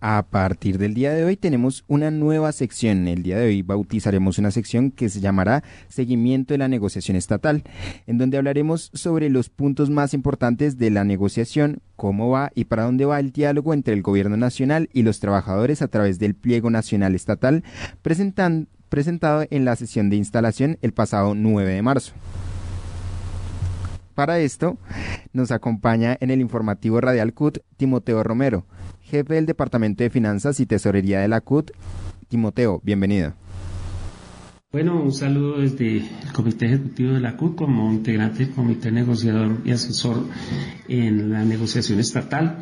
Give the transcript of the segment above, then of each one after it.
A partir del día de hoy tenemos una nueva sección. El día de hoy bautizaremos una sección que se llamará Seguimiento de la negociación estatal, en donde hablaremos sobre los puntos más importantes de la negociación, cómo va y para dónde va el diálogo entre el gobierno nacional y los trabajadores a través del pliego nacional estatal presentado en la sesión de instalación el pasado 9 de marzo. Para esto nos acompaña en el informativo Radial CUT Timoteo Romero, jefe del Departamento de Finanzas y Tesorería de la CUT. Timoteo, bienvenido. Bueno, un saludo desde el Comité Ejecutivo de la CUT como integrante del Comité Negociador y Asesor en la negociación estatal.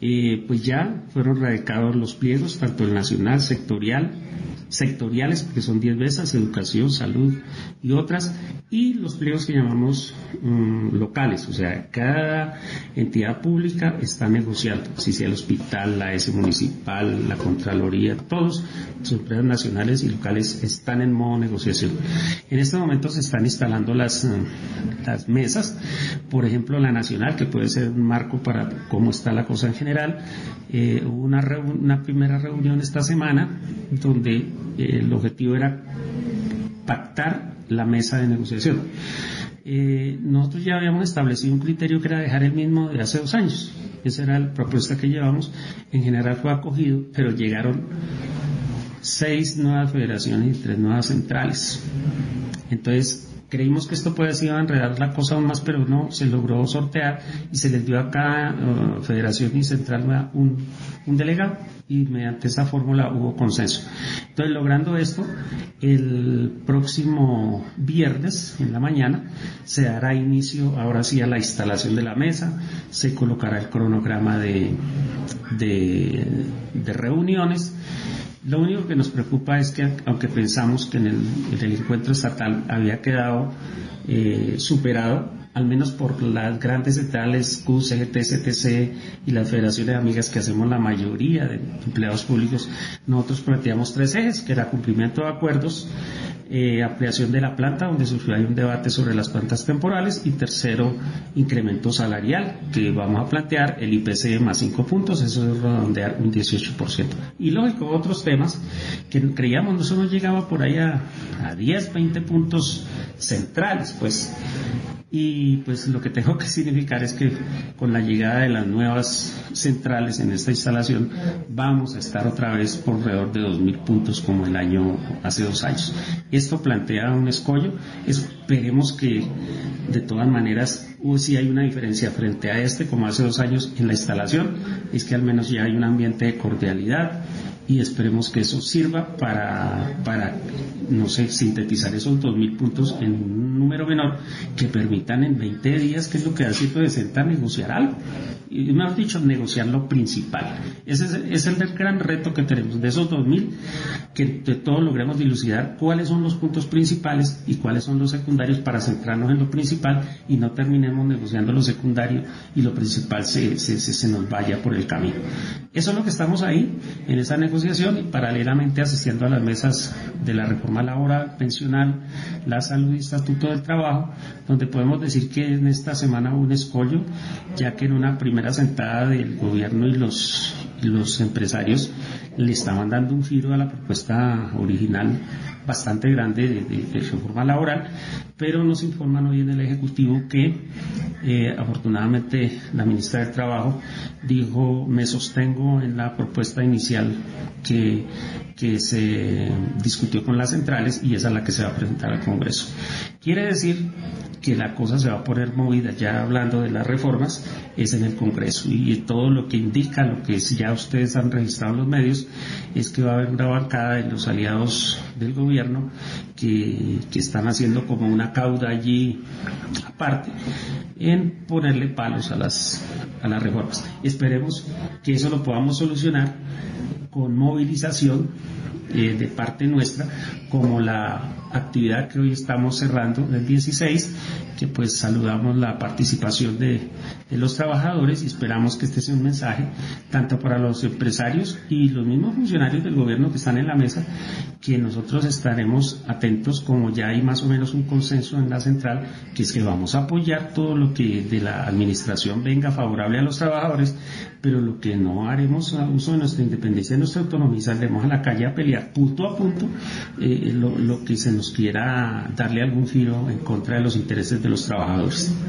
Eh, pues ya fueron radicados los pliegos, tanto el nacional, sectorial, sectoriales, porque son 10 veces, educación, salud y otras, y los pliegos que llamamos mm, locales, o sea, cada entidad pública está negociando, si sea el hospital, la S municipal, la Contraloría, todos, sus empresas nacionales y locales están en modo negociación. En este momento se están instalando las, mm, las mesas, por ejemplo, la nacional, que puede ser un marco para cómo está la cosa en general, eh, hubo una, una primera reunión esta semana donde el objetivo era pactar la mesa de negociación. Eh, nosotros ya habíamos establecido un criterio que era dejar el mismo de hace dos años. Esa era la propuesta que llevamos. En general fue acogido, pero llegaron seis nuevas federaciones y tres nuevas centrales. Entonces, creímos que esto puede ser enredar la cosa aún más, pero no, se logró sortear y se les dio a cada uh, federación y central un, un delegado y mediante esa fórmula hubo consenso. Entonces, logrando esto, el próximo viernes en la mañana se dará inicio ahora sí a la instalación de la mesa, se colocará el cronograma de, de reuniones. Lo único que nos preocupa es que, aunque pensamos que en el, en el encuentro estatal había quedado eh, superado, al menos por las grandes centrales Q, CGT, CTC y las federaciones de amigas que hacemos la mayoría de empleados públicos, nosotros planteamos tres ejes, que era cumplimiento de acuerdos, eh, ampliación de la planta, donde surgió hay un debate sobre las plantas temporales, y tercero, incremento salarial, que vamos a plantear el IPC más 5 puntos, eso es redondear un 18%. Y lógico, otros temas que creíamos, no llegaba por ahí a, a 10, 20 puntos centrales, pues y pues lo que tengo que significar es que con la llegada de las nuevas centrales en esta instalación vamos a estar otra vez por alrededor de 2.000 puntos como el año hace dos años. Esto plantea un escollo. Esperemos que de todas maneras si hay una diferencia frente a este como hace dos años en la instalación es que al menos ya hay un ambiente de cordialidad y esperemos que eso sirva para, para no sé, sintetizar esos 2.000 puntos en un número menor que permitan en 20 días, que es lo que da cierto de sentar, negociar algo. Y me has dicho, negociar lo principal. Ese es, el gran reto que tenemos. De esos 2.000, que de todos logremos dilucidar cuáles son los puntos principales y cuáles son los secundarios para centrarnos en lo principal y no terminemos negociando lo secundario y lo principal se, se, se nos vaya por el camino. Eso es lo que estamos ahí, en esa negociación y paralelamente asistiendo a las mesas de la reforma laboral, pensional, la salud y estatuto del trabajo, donde podemos decir que en esta semana hubo un escollo, ya que en una primera sentada del gobierno y los empresarios le estaban dando un giro a la propuesta original bastante grande de, reforma laboral, pero nos informan hoy en el Ejecutivo que eh, afortunadamente la ministra del Trabajo dijo me sostengo en la propuesta inicial que, que se discutió con las centrales y esa es la que se va a presentar al Congreso. Quiere decir que la cosa se va a poner movida, ya hablando de las reformas, es en el Congreso. Y todo lo que indica, lo que ya ustedes han registrado en los medios, es que va a haber una bancada de los aliados del gobierno que, que están haciendo como una cauda allí aparte en ponerle palos a las, a las reformas. Esperemos que eso lo podamos solucionar con movilización eh, de parte nuestra, como la actividad que hoy estamos cerrando del 16, que pues saludamos la participación de, de los trabajadores y esperamos que este sea un mensaje tanto para los empresarios y los mismos funcionarios del gobierno que están en la mesa, que nosotros estaremos atentos como ya hay más o menos un consenso en la central, que es que vamos a apoyar todo lo que de la administración venga favorable a los trabajadores, pero lo que no haremos a uso de nuestra independencia, de nuestra autonomía, saldremos a la calle a pelear punto a punto eh, lo, lo que se nos quiera darle algún giro en contra de los intereses de los trabajadores.